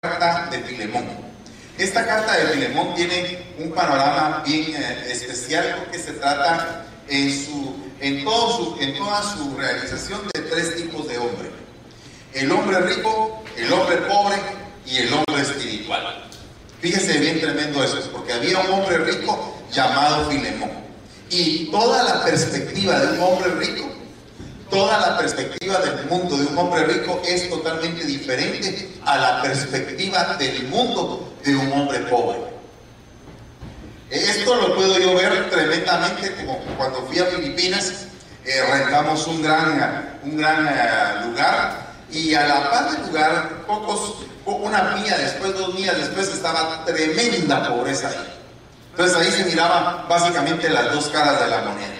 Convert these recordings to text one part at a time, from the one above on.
carta de Filemón. Esta carta de Filemón tiene un panorama bien eh, especial porque se trata en, en toda su realización de tres tipos de hombre. El hombre rico, el hombre pobre y el hombre espiritual. Fíjese bien tremendo eso, porque había un hombre rico llamado Filemón. Y toda la perspectiva de un hombre rico, toda la perspectiva del mundo de un hombre rico es totalmente diferente a la perspectiva del mundo de un hombre pobre. Esto lo puedo yo ver tremendamente como cuando fui a Filipinas, eh, rentamos un gran, un gran eh, lugar y a la par del lugar, pocos, una milla después, dos millas después, estaba tremenda pobreza. Entonces ahí se miraban básicamente las dos caras de la moneda,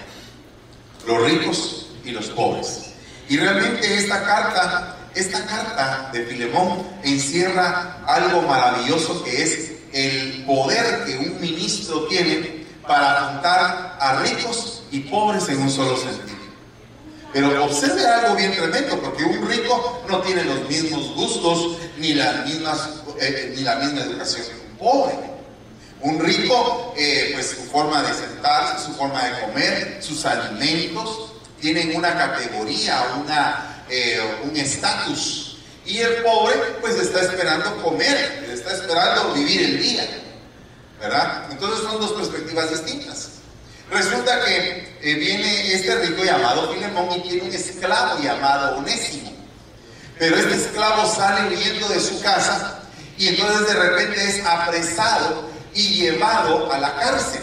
los ricos y los pobres. Y realmente esta carta, esta carta de Filemón encierra algo maravilloso que es el poder que un ministro tiene para juntar a ricos y pobres en un solo sentido. Pero observe algo bien tremendo, porque un rico no tiene los mismos gustos ni, las mismas, eh, ni la misma educación que un pobre. Un rico, eh, pues su forma de sentarse, su forma de comer, sus alimentos, tienen una categoría, una, eh, un estatus. Y el pobre, pues está esperando comer, está esperando vivir el día. ¿Verdad? Entonces son dos perspectivas distintas. Resulta que eh, viene este rico llamado Filemón y tiene un esclavo llamado Onésimo. Pero este esclavo sale huyendo de su casa y entonces de repente es apresado y llevado a la cárcel.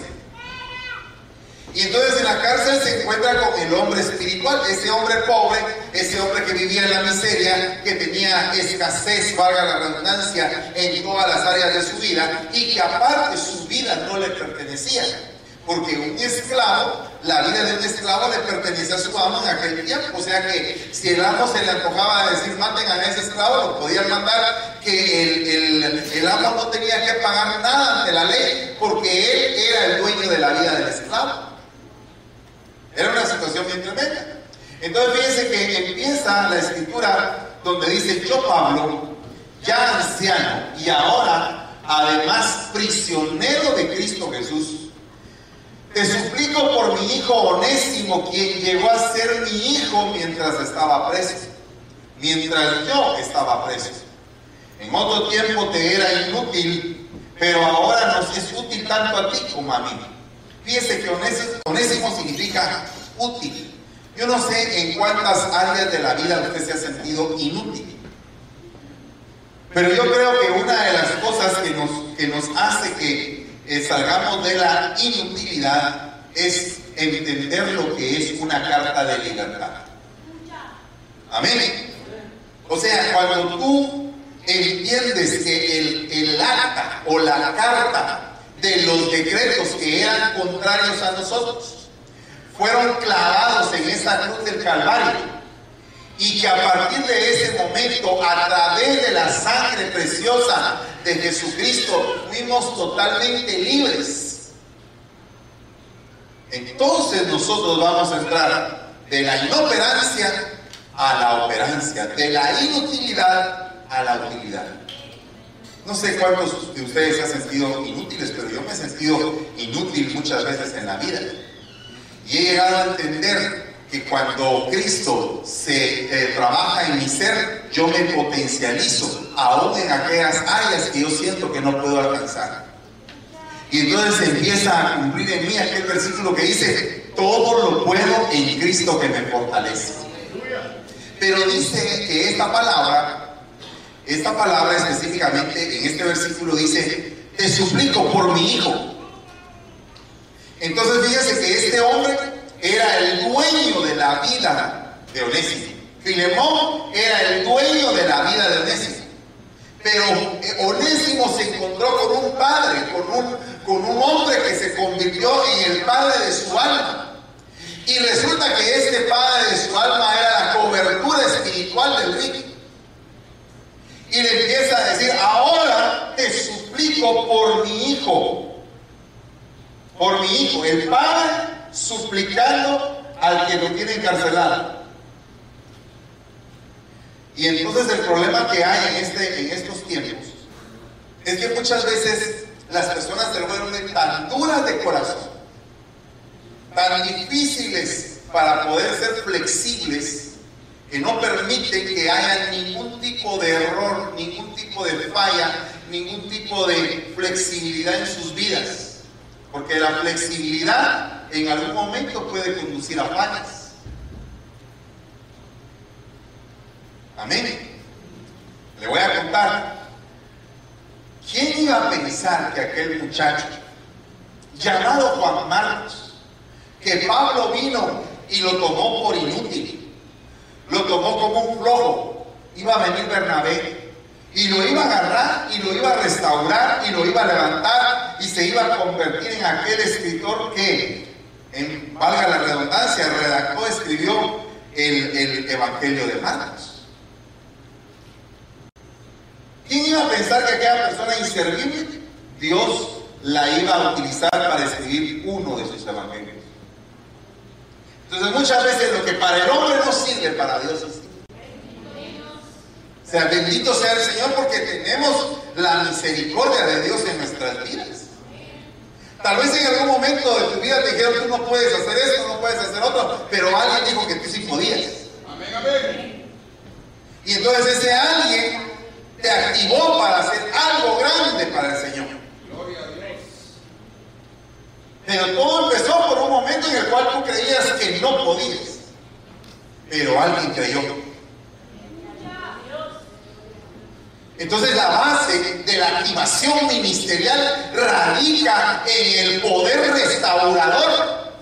Y entonces en la cárcel se encuentra con el hombre espiritual, ese hombre pobre, ese hombre que vivía en la miseria, que tenía escasez, valga la redundancia, en todas las áreas de su vida y que aparte su vida no le pertenecía. Porque un esclavo, la vida de un esclavo le pertenece a su amo en aquel tiempo. O sea que si el amo se le antojaba a decir maten a ese esclavo, lo podían mandar que el, el, el amo no tenía que pagar nada ante la ley porque él era el dueño de la vida del esclavo. Era una situación bien tremenda. Entonces fíjense que empieza la escritura donde dice, yo Pablo, ya anciano y ahora además prisionero de Cristo Jesús, te suplico por mi hijo Onésimo, quien llegó a ser mi hijo mientras estaba preso, mientras yo estaba preso. En otro tiempo te era inútil, pero ahora nos es útil tanto a ti como a mí. Fíjese que onésimo, significa útil. Yo no sé en cuántas áreas de la vida usted se ha sentido inútil. Pero yo creo que una de las cosas que nos, que nos hace que eh, salgamos de la inutilidad es entender lo que es una carta de libertad. Amén. O sea, cuando tú entiendes que el, el acta o la carta de los decretos que eran contrarios a nosotros fueron clavados en esa cruz del Calvario y que a partir de ese momento, a través de la sangre preciosa de Jesucristo, fuimos totalmente libres. Entonces nosotros vamos a entrar de la inoperancia a la operancia, de la inutilidad a la utilidad. No sé cuántos de ustedes se han sentido inútiles, pero yo me he sentido inútil muchas veces en la vida. Y he llegado a entender que cuando Cristo se eh, trabaja en mi ser, yo me potencializo aún en aquellas áreas que yo siento que no puedo alcanzar. Y entonces empieza a cumplir en mí aquel versículo que dice, todo lo puedo en Cristo que me fortalece. Pero dice que esta palabra esta palabra específicamente en este versículo dice, te suplico por mi hijo. Entonces fíjese que este hombre era el dueño de la vida de Onésimo. Filemón era el dueño de la vida de Onésimo. Pero eh, Onésimo se encontró con un padre, con un, con un hombre que se convirtió en el padre de su alma. Y resulta que este padre de su alma era la cobertura espiritual del rico. Y le empieza a decir, ahora te suplico por mi hijo. Por mi hijo. El padre suplicando al que lo tiene encarcelado. Y entonces el problema que hay en, este, en estos tiempos es que muchas veces las personas se vuelven tan duras de corazón, tan difíciles para poder ser flexibles, que no permiten que haya ningún tipo de error, ningún tipo de falla, ningún tipo de flexibilidad en sus vidas. Porque la flexibilidad en algún momento puede conducir a fallas. Amén. Le voy a contar. ¿Quién iba a pensar que aquel muchacho, llamado Juan Marcos, que Pablo vino y lo tomó por inútil, lo tomó como un flojo, iba a venir Bernabé y lo iba a agarrar y lo iba a restaurar y lo iba a levantar y se iba a convertir en aquel escritor que, en, valga la redundancia, redactó, escribió el, el Evangelio de Marcos. ¿Quién iba a pensar que aquella persona inservible, Dios la iba a utilizar para escribir evangelios? Entonces muchas veces lo que para el hombre no sirve, para Dios sí O sea, bendito sea el Señor porque tenemos la misericordia de Dios en nuestras vidas. Tal vez en algún momento de tu vida te dijeron, tú no puedes hacer esto, no puedes hacer otro, pero alguien dijo que tú sí podías. Amén, amén. Y entonces ese alguien te activó para hacer algo grande para el Señor. Pero todo empezó por un momento en el cual tú creías que no podías. Pero alguien creyó. Entonces la base de la activación ministerial radica en el poder restaurador.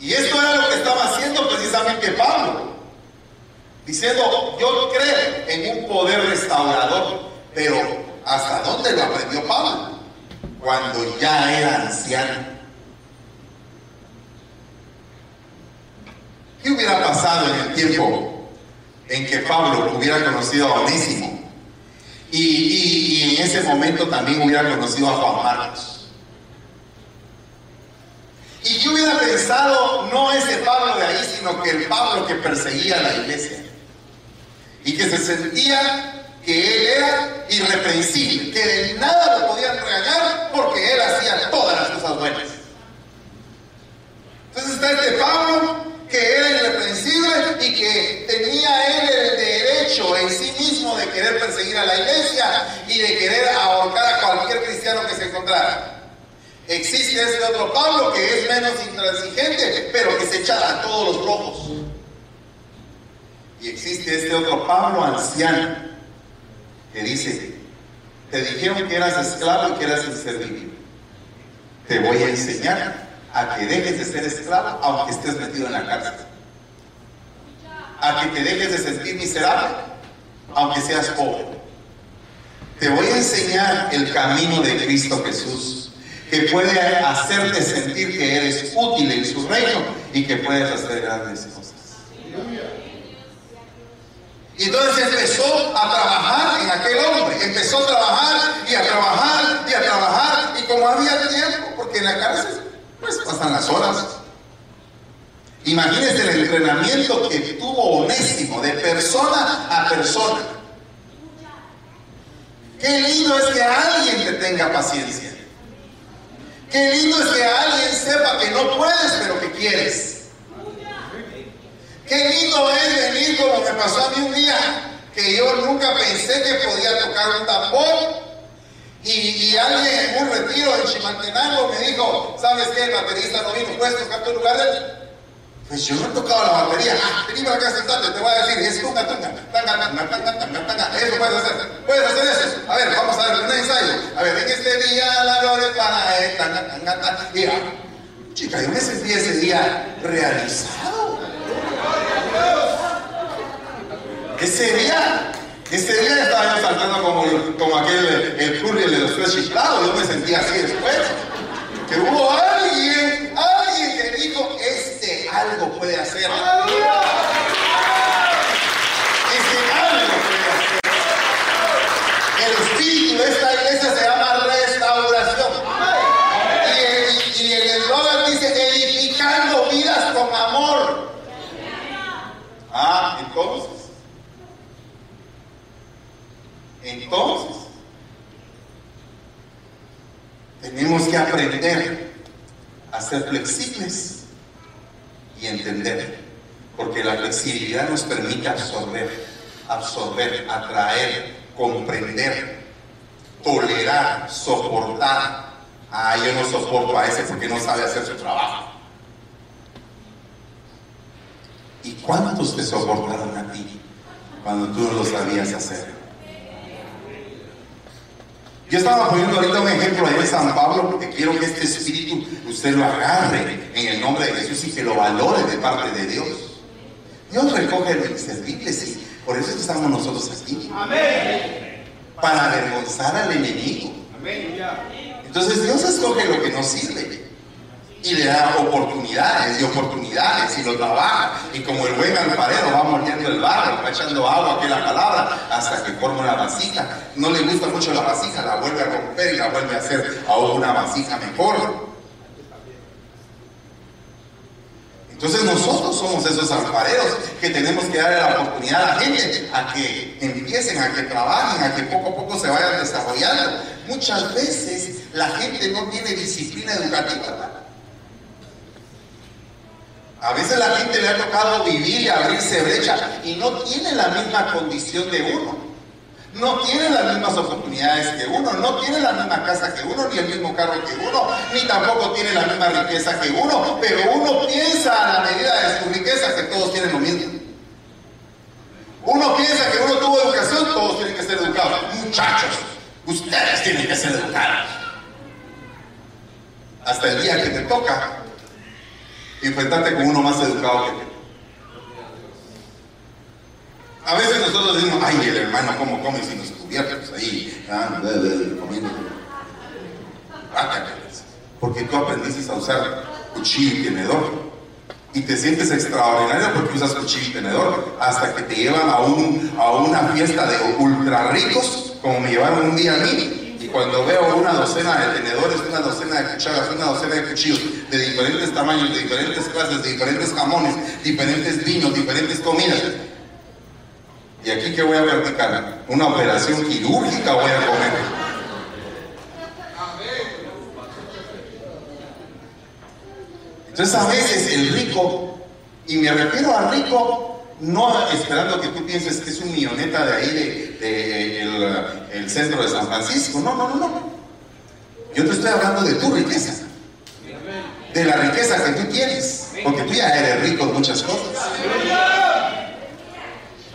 Y esto era lo que estaba haciendo precisamente Pablo diciendo, yo creo en un poder restaurador, pero ¿hasta dónde lo aprendió Pablo? Cuando ya era anciano. ¿Qué hubiera pasado en el tiempo en que Pablo hubiera conocido a Onésimo? Y, en ese momento también hubiera conocido a Juan Marcos. ¿Y qué hubiera pensado no ese Pablo de ahí, sino que el Pablo que perseguía a la iglesia? y que se sentía que él era irreprensible, que de nada lo podían regañar porque él hacía todas las cosas buenas. Entonces está este Pablo que era irreprensible y que tenía él el derecho en sí mismo de querer perseguir a la iglesia y de querer ahorcar a cualquier cristiano que se encontrara. Existe este otro Pablo que es menos intransigente, pero que se echa a todos los locos. Y existe este otro Pablo anciano que dice, te dijeron que eras esclavo y que eras inservible. Te voy a enseñar a que dejes de ser esclavo aunque estés metido en la cárcel. A que te dejes de sentir miserable aunque seas pobre. Te voy a enseñar el camino de Cristo Jesús, que puede hacerte sentir que eres útil en su reino y que puedes hacer grandes cosas. Y entonces empezó a trabajar en aquel hombre, empezó a trabajar y a trabajar y a trabajar. Y como había tiempo, porque en la cárcel, pues pasan las horas. Imagínense el entrenamiento que tuvo Onésimo de persona a persona. Qué lindo es que alguien te tenga paciencia. Qué lindo es que alguien sepa que no puedes, pero que quieres. Qué lindo es venir como me pasó a mí un día, que yo nunca pensé que podía tocar un tambor. Y, alguien en un retiro en Chimaltenango me dijo, ¿sabes qué? El baterista no vino, ¿puedes tocar tu lugar? Pues yo no he tocado la batería. Ah, vení para acá sentarte, te voy a decir, es tunga, tunga, tanga, tanga, tanga, tanga, tanga. Eso puedes hacer. Puedes hacer eso. A ver, vamos a ver un ensayo. A ver, en este día la gloria para él, tanga, tanga, tanga. Mira, chica, yo me sentí ese día realizado. Ese día, ese día estaba yo saltando como, como aquel, el curry de los tres chiflados, yo me sentía así después. Que hubo alguien, alguien que dijo, este algo puede hacer. Este algo puede hacer. El espíritu de esta entonces Entonces, tenemos que aprender a ser flexibles y entender, porque la flexibilidad nos permite absorber, absorber, atraer, comprender, tolerar, soportar. Ah, yo no soporto a ese porque no sabe hacer su trabajo. ¿Y cuántos te soportaron a ti cuando tú no lo sabías hacer? Yo estaba poniendo ahorita un ejemplo en San Pablo porque quiero que este espíritu usted lo agarre en el nombre de Jesús y que lo valore de parte de Dios. Dios recoge el inservible, sí. Por eso estamos nosotros aquí. Amén. Para avergonzar al enemigo. Amén. Entonces Dios escoge lo que no sirve y le da oportunidades y oportunidades y lo trabaja. Y como el buen alfarero va mordiendo el barro, va echando agua, que la palabra, hasta que forma una vasija. No le gusta mucho la vasija, la vuelve a romper y la vuelve a hacer aún una vasija mejor. Entonces nosotros somos esos alfareros que tenemos que darle la oportunidad a la gente a que empiecen, a que trabajen, a que poco a poco se vayan desarrollando. Muchas veces la gente no tiene disciplina educativa. A veces la gente le ha tocado vivir y abrirse brecha y no tiene la misma condición de uno. No tiene las mismas oportunidades que uno, no tiene la misma casa que uno, ni el mismo carro que uno, ni tampoco tiene la misma riqueza que uno, pero uno piensa a la medida de su riqueza que todos tienen lo mismo. Uno piensa que uno tuvo educación, todos tienen que ser educados. Muchachos, ustedes tienen que ser educados. Hasta el día que te toca enfrentarte con uno más educado que tú. A veces nosotros decimos, ay, el hermano, ¿cómo come sin los cubiertos? Ahí, ah, comiendo. Porque tú aprendiste a usar cuchillo y tenedor. Y te sientes extraordinario porque usas cuchillo y tenedor. Hasta que te llevan a, un, a una fiesta de ultra ricos, como me llevaron un día a mí cuando veo una docena de tenedores, una docena de cucharas, una docena de cuchillos de diferentes tamaños, de diferentes clases, de diferentes jamones, diferentes vinos, diferentes comidas. ¿Y aquí qué voy a practicar? ¿Una operación quirúrgica voy a comer? Entonces a veces el rico, y me refiero al rico no esperando que tú pienses que es un milloneta de ahí, de, el, centro de San Francisco. No, no, no, no. Yo te estoy hablando de tu riqueza. De la riqueza que tú tienes. Porque tú ya eres rico en muchas cosas.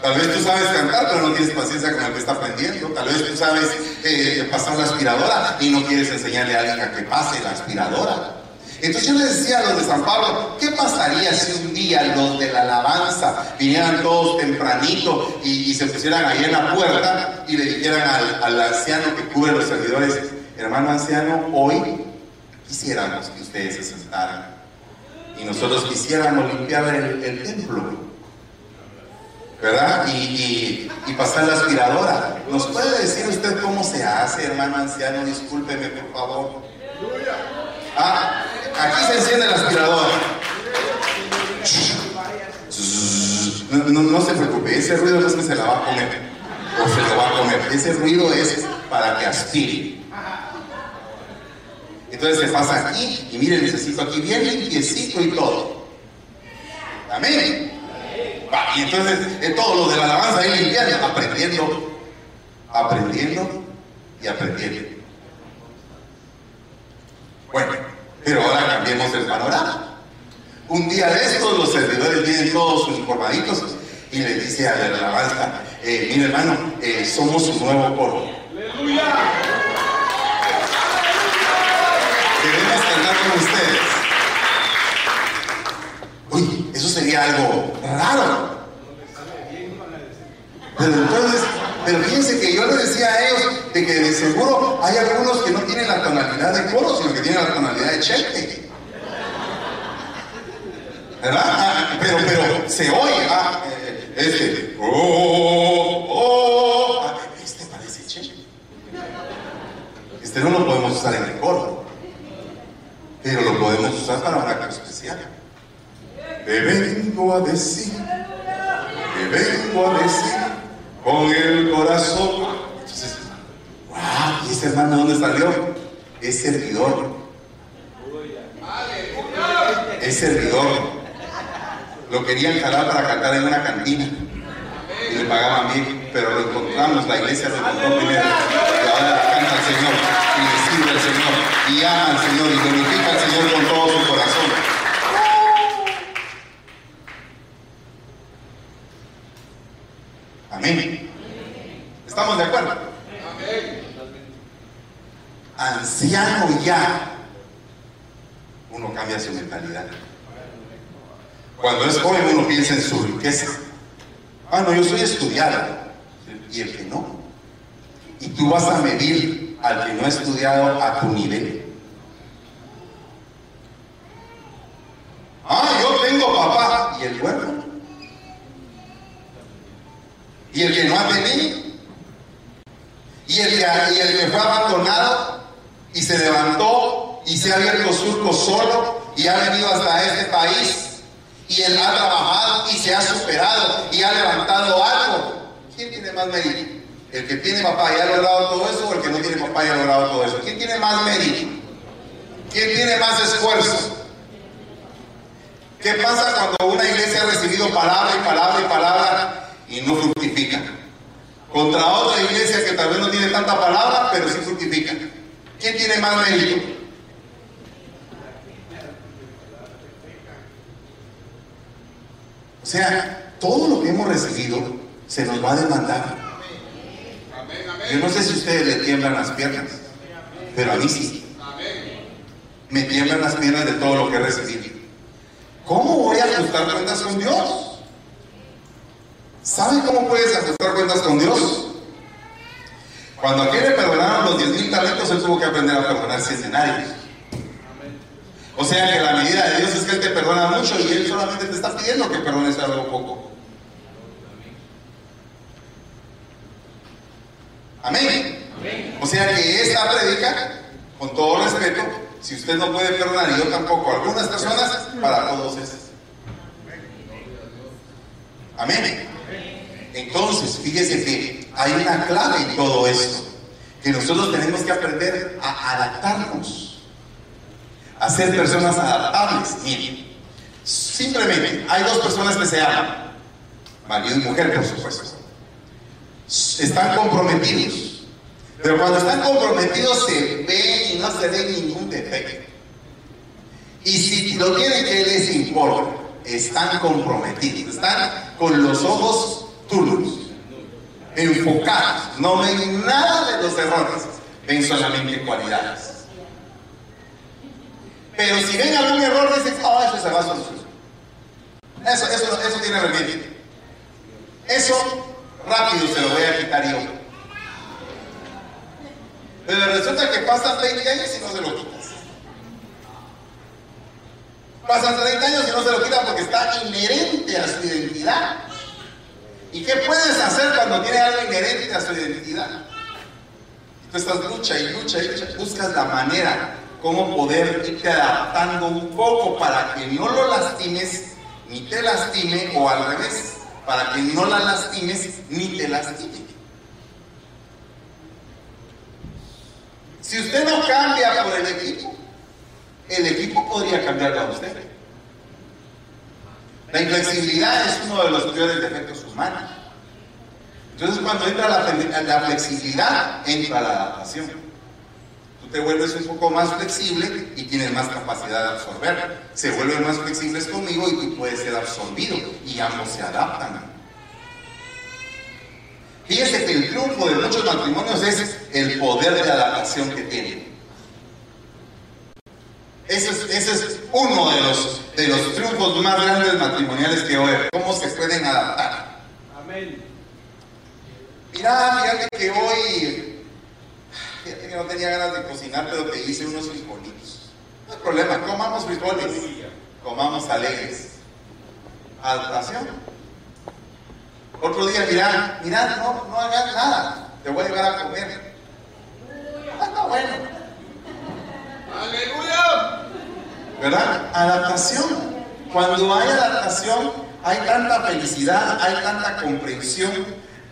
Tal vez tú sabes cantar, pero no tienes paciencia con el que está aprendiendo. Tal vez tú sabes eh, pasar la aspiradora y no quieres enseñarle a alguien a que pase la aspiradora. Entonces yo les decía a los de San Pablo, ¿qué pasaría si un día los de la alabanza vinieran todos tempranito y, se pusieran ahí en la puerta y le dijeran al, anciano que cubre los servidores, hermano anciano, hoy quisiéramos que ustedes se sentaran y nosotros quisiéramos limpiar el, templo? ¿verdad? Y, y, pasar la aspiradora. ¿Nos puede decir usted cómo se hace, hermano anciano? Discúlpeme, por favor. Ah, Aquí se enciende la aspiradora. No, se preocupe, ese ruido no es que se la va a comer o se lo va a comer. Ese ruido es para que aspire. Entonces se pasa aquí y miren, necesito aquí bien limpiecito y todo. Amén. y entonces todos los de la alabanza ahí limpiando, aprendiendo, aprendiendo y aprendiendo. Bueno. Pero ahora cambiemos el panorama. Un día de estos, los servidores vienen todos uniformaditos y le dice a la alabanza, eh, mire hermano, eh, somos su nuevo coro. ¡Aleluya! Queremos cantar con ustedes. Uy, eso sería algo raro. Pero entonces, pero fíjense que yo le decía a ellos de que de seguro hay algunos que no tienen la tonalidad de coro, sino que tienen la tonalidad de cheque. ¿Verdad? Ah, pero, pero se oye, ah, este, oh, oh, oh, ah, este parece cheque. Este no lo podemos usar en el coro, pero lo podemos usar para un acto especial. Te vengo a decir, te vengo a decir con el corazón. dónde salió? Es servidor. Es servidor. Lo querían jalar para cantar en una cantina. Y le pagaban bien, pero lo encontramos, la iglesia lo encontró primero. Y ahora canta al Señor, y le sirve al Señor, y ama al Señor, y glorifica al Señor con todo su corazón. Amén. ¿Estamos de acuerdo? Anciano ya, uno cambia su mentalidad. Cuando es joven uno piensa en su riqueza. Ah, no, yo soy estudiado. Y el que no. Y tú vas a medir al que no ha estudiado a tu nivel. Ah, yo tengo papá. ¿Y el bueno? ¿Y el que no ha tenido? ¿Y el que, y el que fue abandonado y se levantó y se ha abierto surco solo y ha venido hasta este país y él ha trabajado y se ha superado y ha levantado algo. ¿Quién tiene más mérito? ¿El que tiene papá y ha logrado todo eso o el que no tiene papá y ha logrado todo eso? ¿Quién tiene más mérito? ¿Quién tiene más esfuerzo? ¿Qué pasa cuando una iglesia ha recibido palabra y palabra y palabra y no fructifica? Contra otra iglesia que tal vez no tiene tanta palabra, pero sí fructifica. ¿Quién tiene más mérito? O sea, todo lo que hemos recibido se nos va a demandar. Yo no sé si ustedes le tiemblan las piernas, pero a mí sí. Me tiemblan las piernas de todo lo que he recibido. ¿Cómo voy a ajustar cuentas con Dios? ¿Saben cómo puedes ajustar cuentas con Dios? Cuando a aquel le perdonaron los 10 mil talentos, él tuvo que aprender a perdonar centenarios. O sea que la medida de Dios es que Él te perdona mucho y Él solamente te está pidiendo que perdones algo poco. Amén. O sea que esta predica, con todo respeto, si usted no puede perdonar y yo tampoco, algunas personas, para todos es. Amén. Entonces, fíjese que hay una clave en todo esto, que nosotros tenemos que aprender a adaptarnos a ser personas adaptables. Miren, simplemente hay dos personas que se aman, marido y mujer, por supuesto. Están comprometidos. Pero cuando están comprometidos se ven y no se ve ningún defecto. Y si lo tienen que les importa, están comprometidos, están con los ojos turbios, enfocados, no ven nada de los errores, ven solamente cualidades. Pero si ven algún error, dicen, oh, eso se va a solucionar. Eso, eso, eso tiene remedio. Eso rápido se lo voy a quitar yo. Pero resulta que pasan 20 años y no se lo quitas. Pasan 30 años y no se lo quitan porque está inherente a su identidad. ¿Y qué puedes hacer cuando tiene algo inherente a su identidad? Tú estás lucha y lucha y lucha, buscas la manera cómo poder irte adaptando un poco para que no lo lastimes ni te lastime o al revés, para que no la lastimes ni te lastime. Si usted no cambia por el equipo, el equipo podría cambiar a usted. La inflexibilidad es uno de los peores defectos humanos. Entonces cuando entra la flexibilidad, entra la adaptación te vuelves un poco más flexible y tienes más capacidad de absorber. Se vuelven más flexibles conmigo y tú puedes ser absorbido y ambos se adaptan. Fíjese que el triunfo de muchos matrimonios es el poder de adaptación que tienen. Ese es, uno de los, de los triunfos más grandes matrimoniales que hoy. ¿Cómo se pueden adaptar? Amén. Mira, fíjate que hoy que no tenía ganas de cocinar, pero te hice unos frijolitos. No hay problema, comamos frijoles, comamos alegres. Adaptación. Otro día, mira, mira, no, no hagas nada, te voy a llevar a comer. Ah, está bueno. Aleluya. ¿Verdad? Adaptación. Cuando hay adaptación, hay tanta felicidad, hay tanta comprensión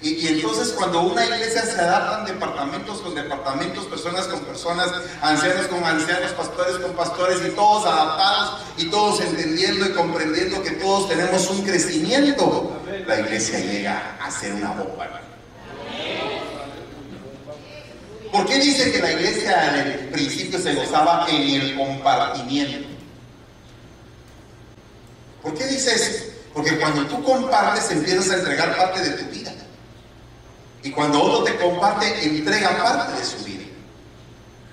Y, entonces cuando una iglesia se adaptan departamentos con departamentos, personas con personas, ancianos con ancianos, pastores con pastores y todos adaptados y todos entendiendo y comprendiendo que todos tenemos un crecimiento, la iglesia llega a ser una bomba. ¿Por qué dice que la iglesia en el principio se gozaba en el compartimiento? ¿Por qué dice eso? Porque cuando tú compartes empiezas a entregar parte de tu vida. Y cuando otro te comparte, entrega parte de su vida.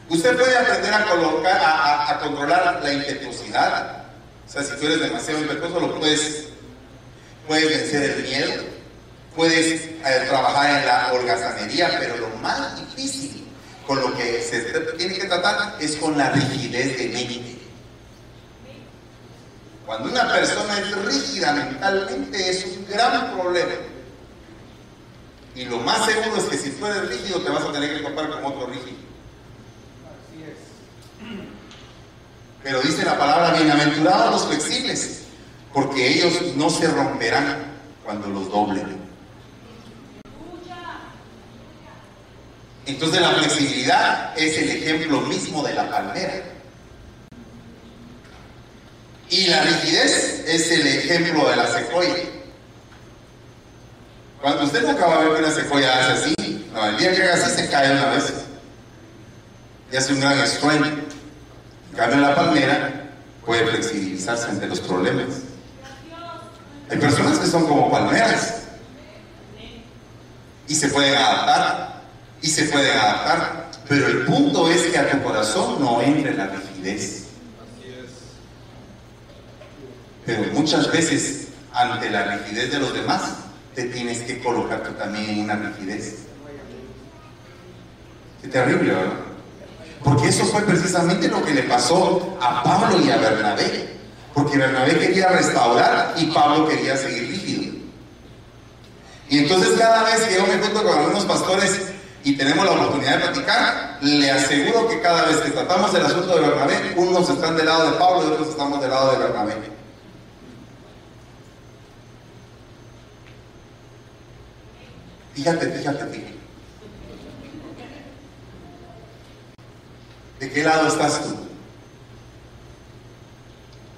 Usted puede aprender a, colocar, a, controlar la impetuosidad. O sea, si tú eres demasiado impetuoso, lo puedes, puedes vencer el miedo, puedes eh, trabajar en la holgazanería, pero lo más difícil con lo que se tiene que tratar es con la rigidez de mente. Cuando una persona es rígida mentalmente es un gran problema. Y lo más seguro es que si tú eres rígido te vas a tener que topar con otro rígido. Así es. Pero dice la palabra, bienaventurados los flexibles, porque ellos no se romperán cuando los doblen. Entonces la flexibilidad es el ejemplo mismo de la palmera. Y la rigidez es el ejemplo de la secuoya. Cuando usted acaba de ver una secuoya hace así, no, el día que haga así se cae una vez. Y hace un gran estruendo. En cambio, la palmera puede flexibilizarse ante los problemas. Hay personas que son como palmeras y se pueden adaptar y se pueden adaptar. Pero el punto es que a tu corazón no entre la rigidez. Pero muchas veces, ante la rigidez de los demás, te tienes que colocar tú también en una rigidez. Qué terrible, ¿verdad? Porque eso fue precisamente lo que le pasó a Pablo y a Bernabé. Porque Bernabé quería restaurar y Pablo quería seguir rígido. Y entonces cada vez que yo me junto con algunos pastores y tenemos la oportunidad de platicar, le aseguro que cada vez que tratamos el asunto de Bernabé, unos están del lado de Pablo y otros estamos del lado de Bernabé. Fíjate, fíjate, fíjate. ¿De qué lado estás tú?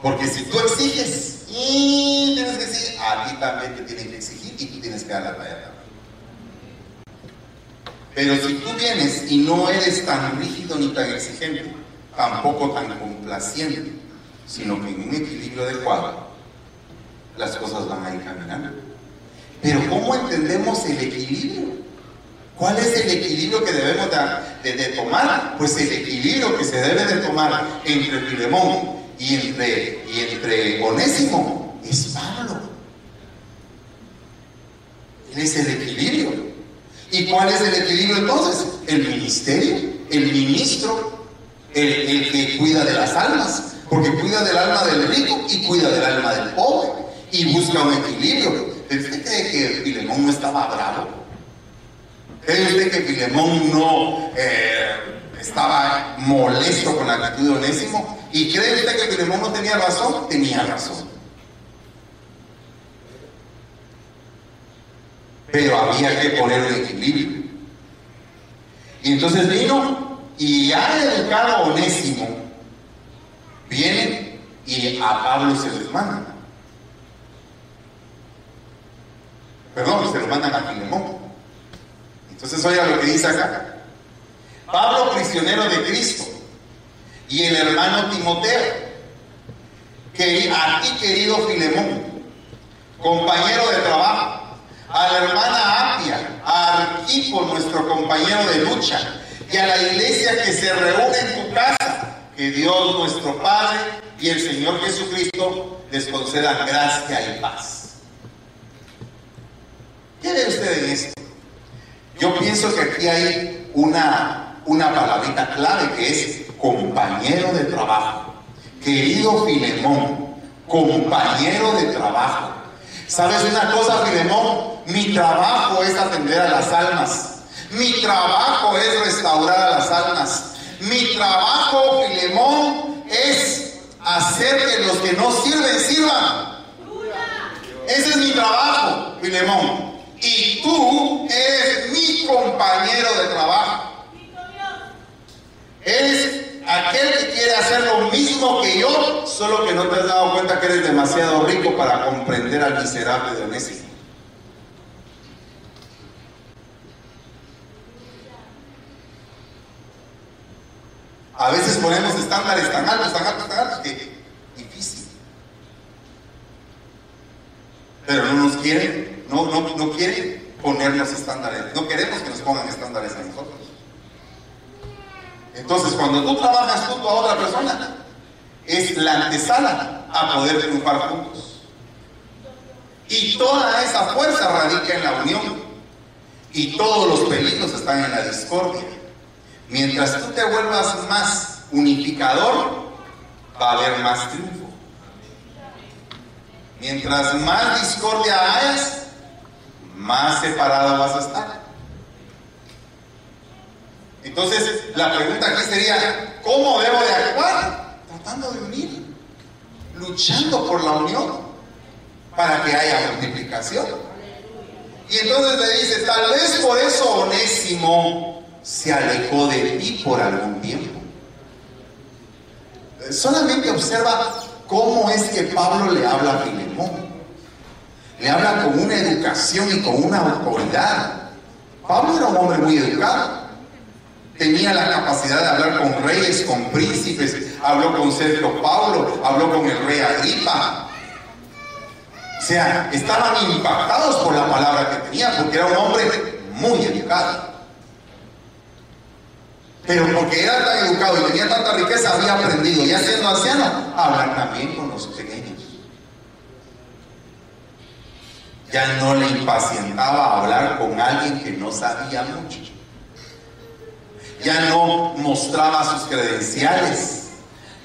Porque si tú exiges y tienes que decir, a ti también te tienen que exigir y tú tienes que dar la talla también. Pero si tú vienes y no eres tan rígido ni tan exigente, tampoco tan complaciente, sino que en un equilibrio adecuado, las cosas van a ir caminando. Pero ¿cómo entendemos el equilibrio? ¿Cuál es el equilibrio que debemos de, tomar? Pues el equilibrio que se debe de tomar entre Filemón y entre, y entre Onésimo es Pablo. Él es el equilibrio. ¿Y cuál es el equilibrio entonces? El ministerio, el ministro, el, el que cuida de las almas, porque cuida del alma del rico y cuida del alma del pobre y busca un equilibrio. ¿Usted que Filemón no estaba bravo? ¿Cree que Filemón no eh, estaba molesto con la actitud de Onésimo? ¿Y cree usted que Filemón no tenía razón? Tenía razón. Pero había que poner un equilibrio. Y entonces vino y ha educado a Onésimo. Viene y a Pablo se les manda. Perdón, se lo mandan a Filemón. Entonces oiga lo que dice acá. Pablo, prisionero de Cristo, y el hermano Timoteo, que a ti querido Filemón, compañero de trabajo, a la hermana Apia, a Arquipo, nuestro compañero de lucha, y a la iglesia que se reúne en tu casa, que Dios nuestro Padre y el Señor Jesucristo les concedan gracia y paz. ¿Qué ve usted en esto? Yo pienso que aquí hay una, una palabrita clave que es compañero de trabajo. Querido Filemón, compañero de trabajo. ¿Sabes una cosa, Filemón? Mi trabajo es atender a las almas. Mi trabajo es restaurar a las almas. Mi trabajo, Filemón, es hacer que los que no sirven sirvan. Ese es mi trabajo, Filemón. Y tú eres mi compañero de trabajo. Eres aquel que quiere hacer lo mismo que yo, solo que no te has dado cuenta que eres demasiado rico para comprender al miserable de Onésimo. A veces ponemos estándares tan altos, tan altos, tan altos que difícil. Pero no nos quieren, no, no, no quieren ponernos estándares. No queremos que nos pongan estándares a nosotros. Entonces, cuando tú trabajas junto a otra persona, es la antesala a poder triunfar juntos. Y toda esa fuerza radica en la unión. Y todos los peligros están en la discordia. Mientras tú te vuelvas más unificador, va a haber más triunfo. Mientras más discordia hayas, más separado vas a estar. Entonces, la pregunta aquí sería, ¿cómo debo de actuar? Tratando de unir, luchando por la unión, para que haya multiplicación. Y entonces le dice, tal vez por eso Onésimo se alejó de ti por algún tiempo. Solamente observa cómo es que Pablo le habla a Filemón. Le habla con una educación y con una autoridad. Pablo era un hombre muy educado tenía la capacidad de hablar con reyes, con príncipes, habló con Sergio Pablo, habló con el rey Agripa. O sea, estaban impactados por la palabra que tenía, porque era un hombre muy educado. Pero porque era tan educado y tenía tanta riqueza, había aprendido, ya siendo anciano, hablar también con los Ya no le impacientaba hablar con alguien que no sabía mucho ya no mostraba sus credenciales,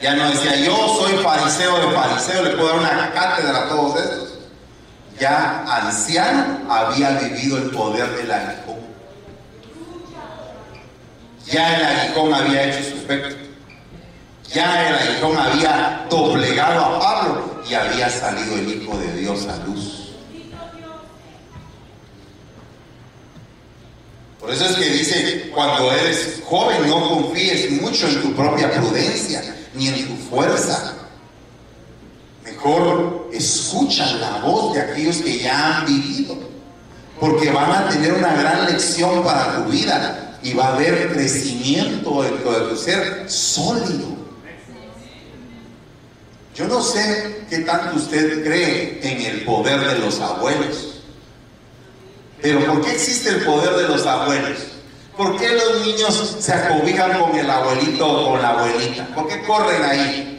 ya no decía yo soy fariseo de fariseo, le puedo dar una cátedra a todos estos. Ya anciano había vivido el poder del aguijón. Ya el aguijón había hecho su efecto. Ya el aguijón había doblegado a Pablo y había salido el Hijo de Dios a luz. Por eso es que dice, cuando eres joven no confíes mucho en tu propia prudencia ni en tu fuerza. Mejor escucha la voz de aquellos que ya han vivido, porque van a tener una gran lección para tu vida y va a haber crecimiento dentro de tu ser sólido. Yo no sé qué tanto usted cree en el poder de los abuelos. Pero ¿por qué existe el poder de los abuelos? ¿Por qué los niños se acobijan con el abuelito o con la abuelita? ¿Por qué corren ahí?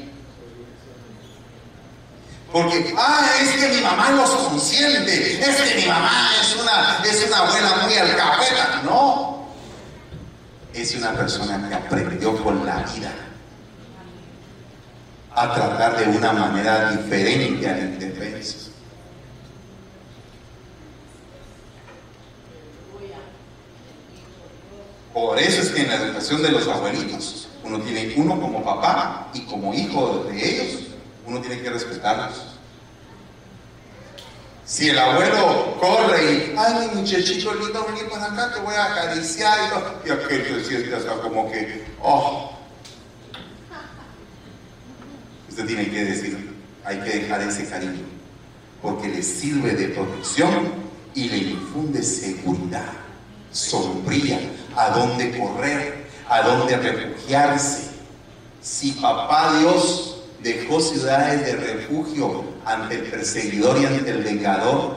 Porque, ah, es que mi mamá los consiente, es que mi mamá es una, es una abuela muy alcahueta. No, es una persona que aprendió con la vida a tratar de una manera diferente al indefenso. Por eso es que en la educación de los abuelitos, uno tiene uno como papá y como hijo de ellos, uno tiene que respetarlos. Si el abuelo corre y, ay, mi muchachito lindo, vení para acá, te voy a acariciar y y aquel se siente como que, oh. Usted tiene que decir, hay que dejar ese cariño, porque le sirve de protección y le infunde seguridad, sombría, a dónde correr, a dónde refugiarse. Si papá Dios dejó ciudades de refugio ante el perseguidor y ante el vengador,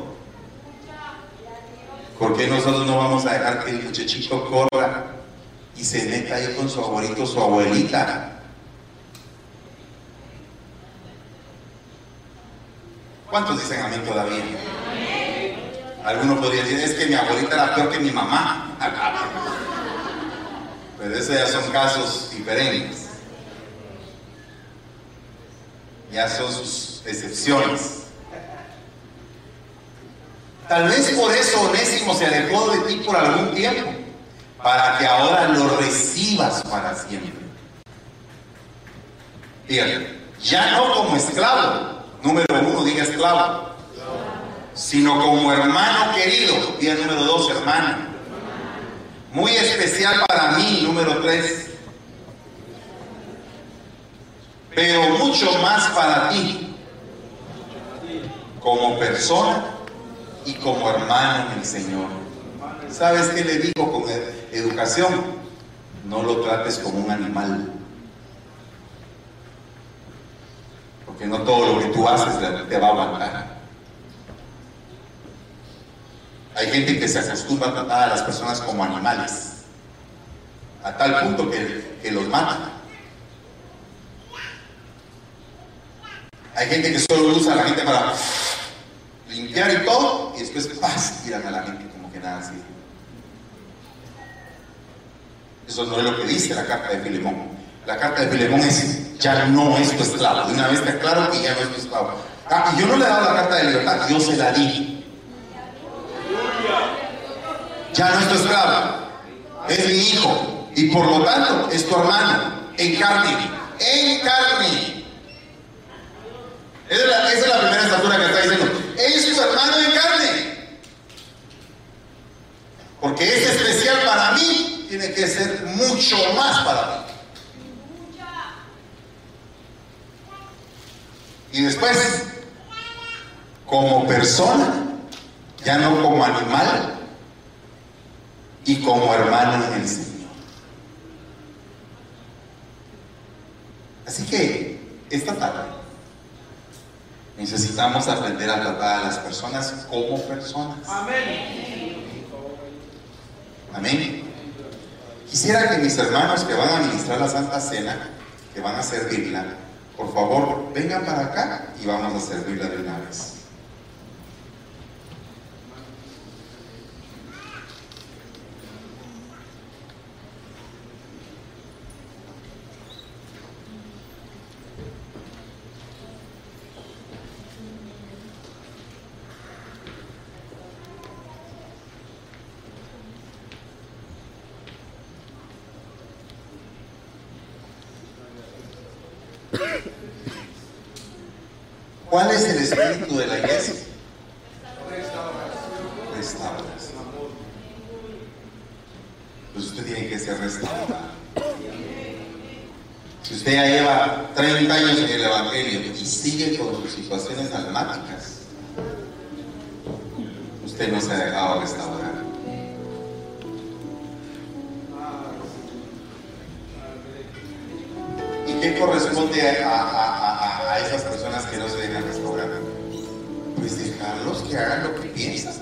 ¿por qué nosotros no vamos a dejar que el muchachito corra y se meta ahí con su abuelito, su abuelita? ¿Cuántos dicen amén todavía? Algunos podrían decir, es que mi abuelita era peor que mi mamá. Pero esos ya son casos diferentes. Ya son sus excepciones. Tal vez por eso Onésimo se alejó de ti por algún tiempo, para que ahora lo recibas para siempre. Bien, ya no como esclavo, número uno, diga esclavo, sino como hermano querido. Día número dos, hermano. Muy especial para mí, número tres. Pero mucho más para ti, como persona y como hermano en el Señor. ¿Sabes qué le digo con educación? No lo trates como un animal. Porque no todo lo que tú haces te va a aguantar. Hay gente que se acostumbra a tratar a las personas como animales, a tal punto que, los mata. Hay gente que solo usa a la gente para limpiar y todo, y después ¡paz! tiran a la gente como que nada así. Eso no es lo que dice la carta de Filemón. La carta de Filemón es, ya no es tu esclavo. De una vez te aclaro que ya no es tu esclavo. Ah, y yo no le he dado la carta de libertad, yo se la di. Ya no es tu esclavo, es mi hijo. Y por lo tanto es tu hermano, en carne. En carne. Esa es la, primera estatura que está diciendo. Es tu hermano en carne. Porque es especial para mí, tiene que ser mucho más para mí. Y después, como persona, ya no como animal y como hermano en el Señor. Así que esta tarde necesitamos aprender a tratar a las personas como personas. Amén. Amén. Quisiera que mis hermanos que van a administrar la Santa Cena, que van a servirla, por favor, vengan para acá y vamos a servirla de una vez. ¿Cuál es el espíritu de la iglesia? Restauración. Pues usted tiene que ser restaurado. Si usted ya lleva 30 años en el Evangelio y sigue con sus situaciones almáticas, usted no se ha dejado restaurar. ¿Y qué corresponde a, dejarlos que hagan lo que piensan.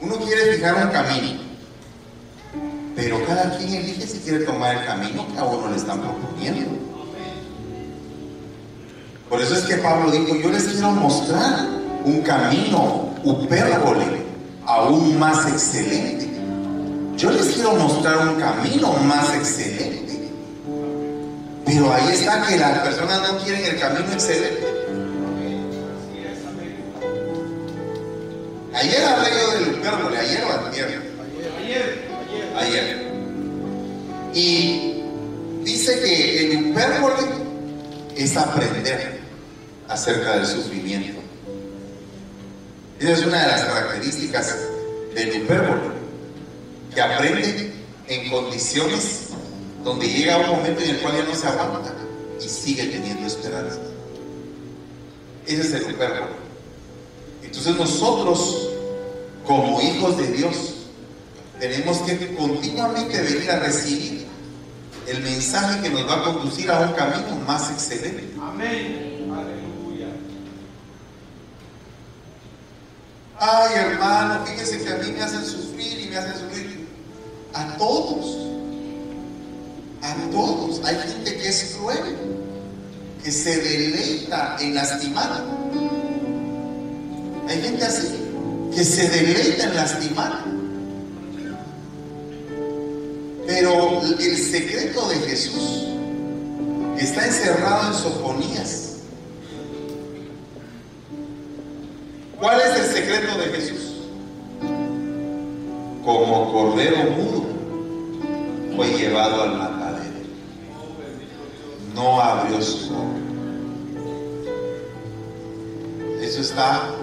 Uno quiere fijar un camino, pero cada quien elige si quiere tomar el camino que a uno le están proponiendo. Por eso es que Pablo dijo, yo les quiero mostrar un camino upérbole aún más excelente. Yo les quiero mostrar un camino más excelente. Pero ahí está que las personas no quieren el camino excelente. Ayer hablé yo del hipérbole, ayer o ayer. Ayer. Ayer. Y dice que el hipérbole es aprender acerca del sufrimiento. Esa es una de las características del hipérbole, que aprende en condiciones donde llega un momento en el cual ya no se aguanta y sigue teniendo esperanza. Ese es el hipérbole. Entonces nosotros, como hijos de Dios, tenemos que continuamente venir a recibir el mensaje que nos va a conducir a un camino más excelente. Amén. Aleluya. Ay, hermano, fíjese que a mí me hacen sufrir y me hacen sufrir. A todos. A todos. Hay gente que es cruel, que se deleita en lastimar. Hay gente así, que se deleita en lastimar. Pero el secreto de Jesús está encerrado en Sofonías. ¿Cuál es el secreto de Jesús? Como cordero mudo fue llevado al matadero. No abrió su boca. Eso está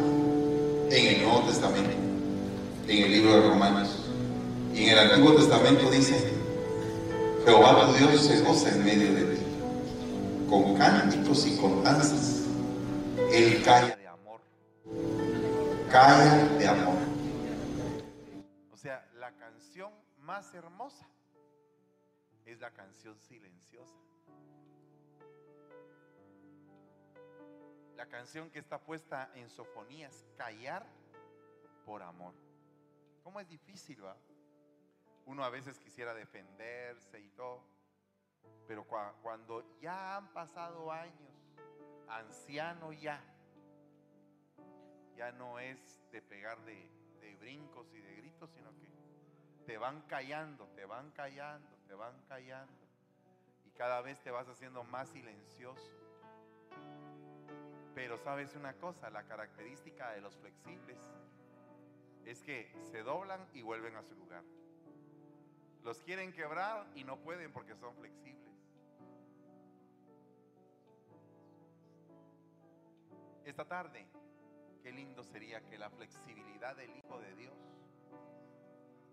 en el Nuevo Testamento, en el libro de Romanos. Y en el Antiguo Testamento dice, Jehová tu Dios se goza en medio de ti, con cánticos y con danzas. Él calla de amor. Calla de amor. O sea, la canción más hermosa la canción silenciosa. La canción que está puesta en sofonías, callar por amor. ¿Cómo es difícil, va? Uno a veces quisiera defenderse y todo, pero cuando ya han pasado años, anciano ya, ya no es de pegar de, de brincos y de gritos, sino que te van callando, te van callando, te van callando. Y cada vez te vas haciendo más silencioso. Pero sabes una cosa, la característica de los flexibles es que se doblan y vuelven a su lugar. Los quieren quebrar y no pueden porque son flexibles. Esta tarde, qué lindo sería que la flexibilidad del Hijo de Dios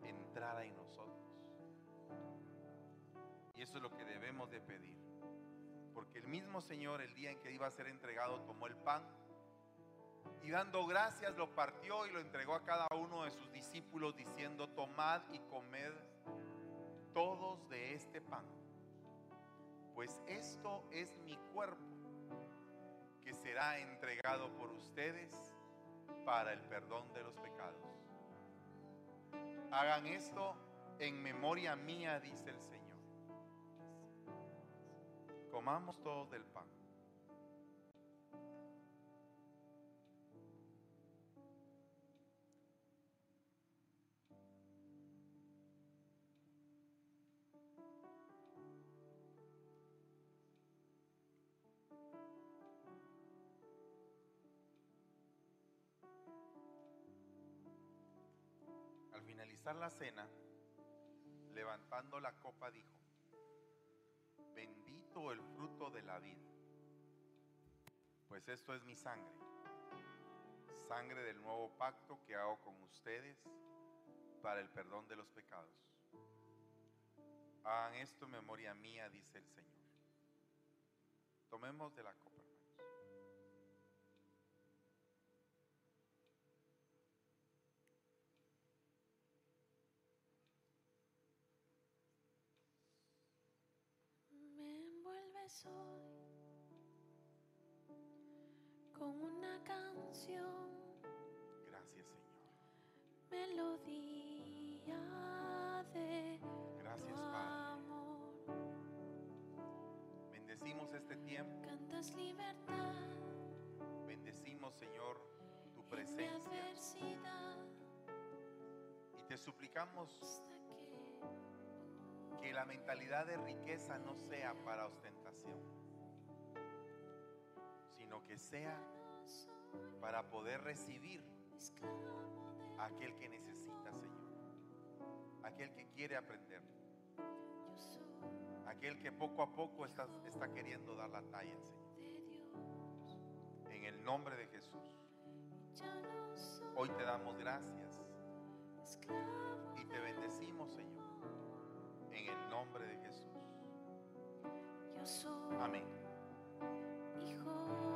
entrara en nosotros. Y eso es lo que debemos de pedir. Porque el mismo Señor el día en que iba a ser entregado tomó el pan y dando gracias lo partió y lo entregó a cada uno de sus discípulos diciendo, tomad y comed todos de este pan, pues esto es mi cuerpo que será entregado por ustedes para el perdón de los pecados. Hagan esto en memoria mía, dice el Señor. Comamos todos del pan. finalizar la cena, levantando la copa, dijo, el fruto de la vida, pues esto es mi sangre, sangre del nuevo pacto que hago con ustedes para el perdón de los pecados. Hagan esto en memoria mía, dice el Señor. Tomemos de la copa. Con una canción. Gracias, Señor. Melodía de Gracias, Padre. Bendecimos este tiempo. Cantas libertad. Bendecimos, Señor, tu presencia. Y te suplicamos que la mentalidad de riqueza no sea para ostentación, sino que sea para poder recibir a aquel que necesita, Señor, aquel que quiere aprender, aquel que poco a poco está, queriendo dar la talla, Señor. En el nombre de Jesús, hoy te damos gracias y te bendecimos, Señor en el nombre de Jesús. Yo soy Amén. Hijo.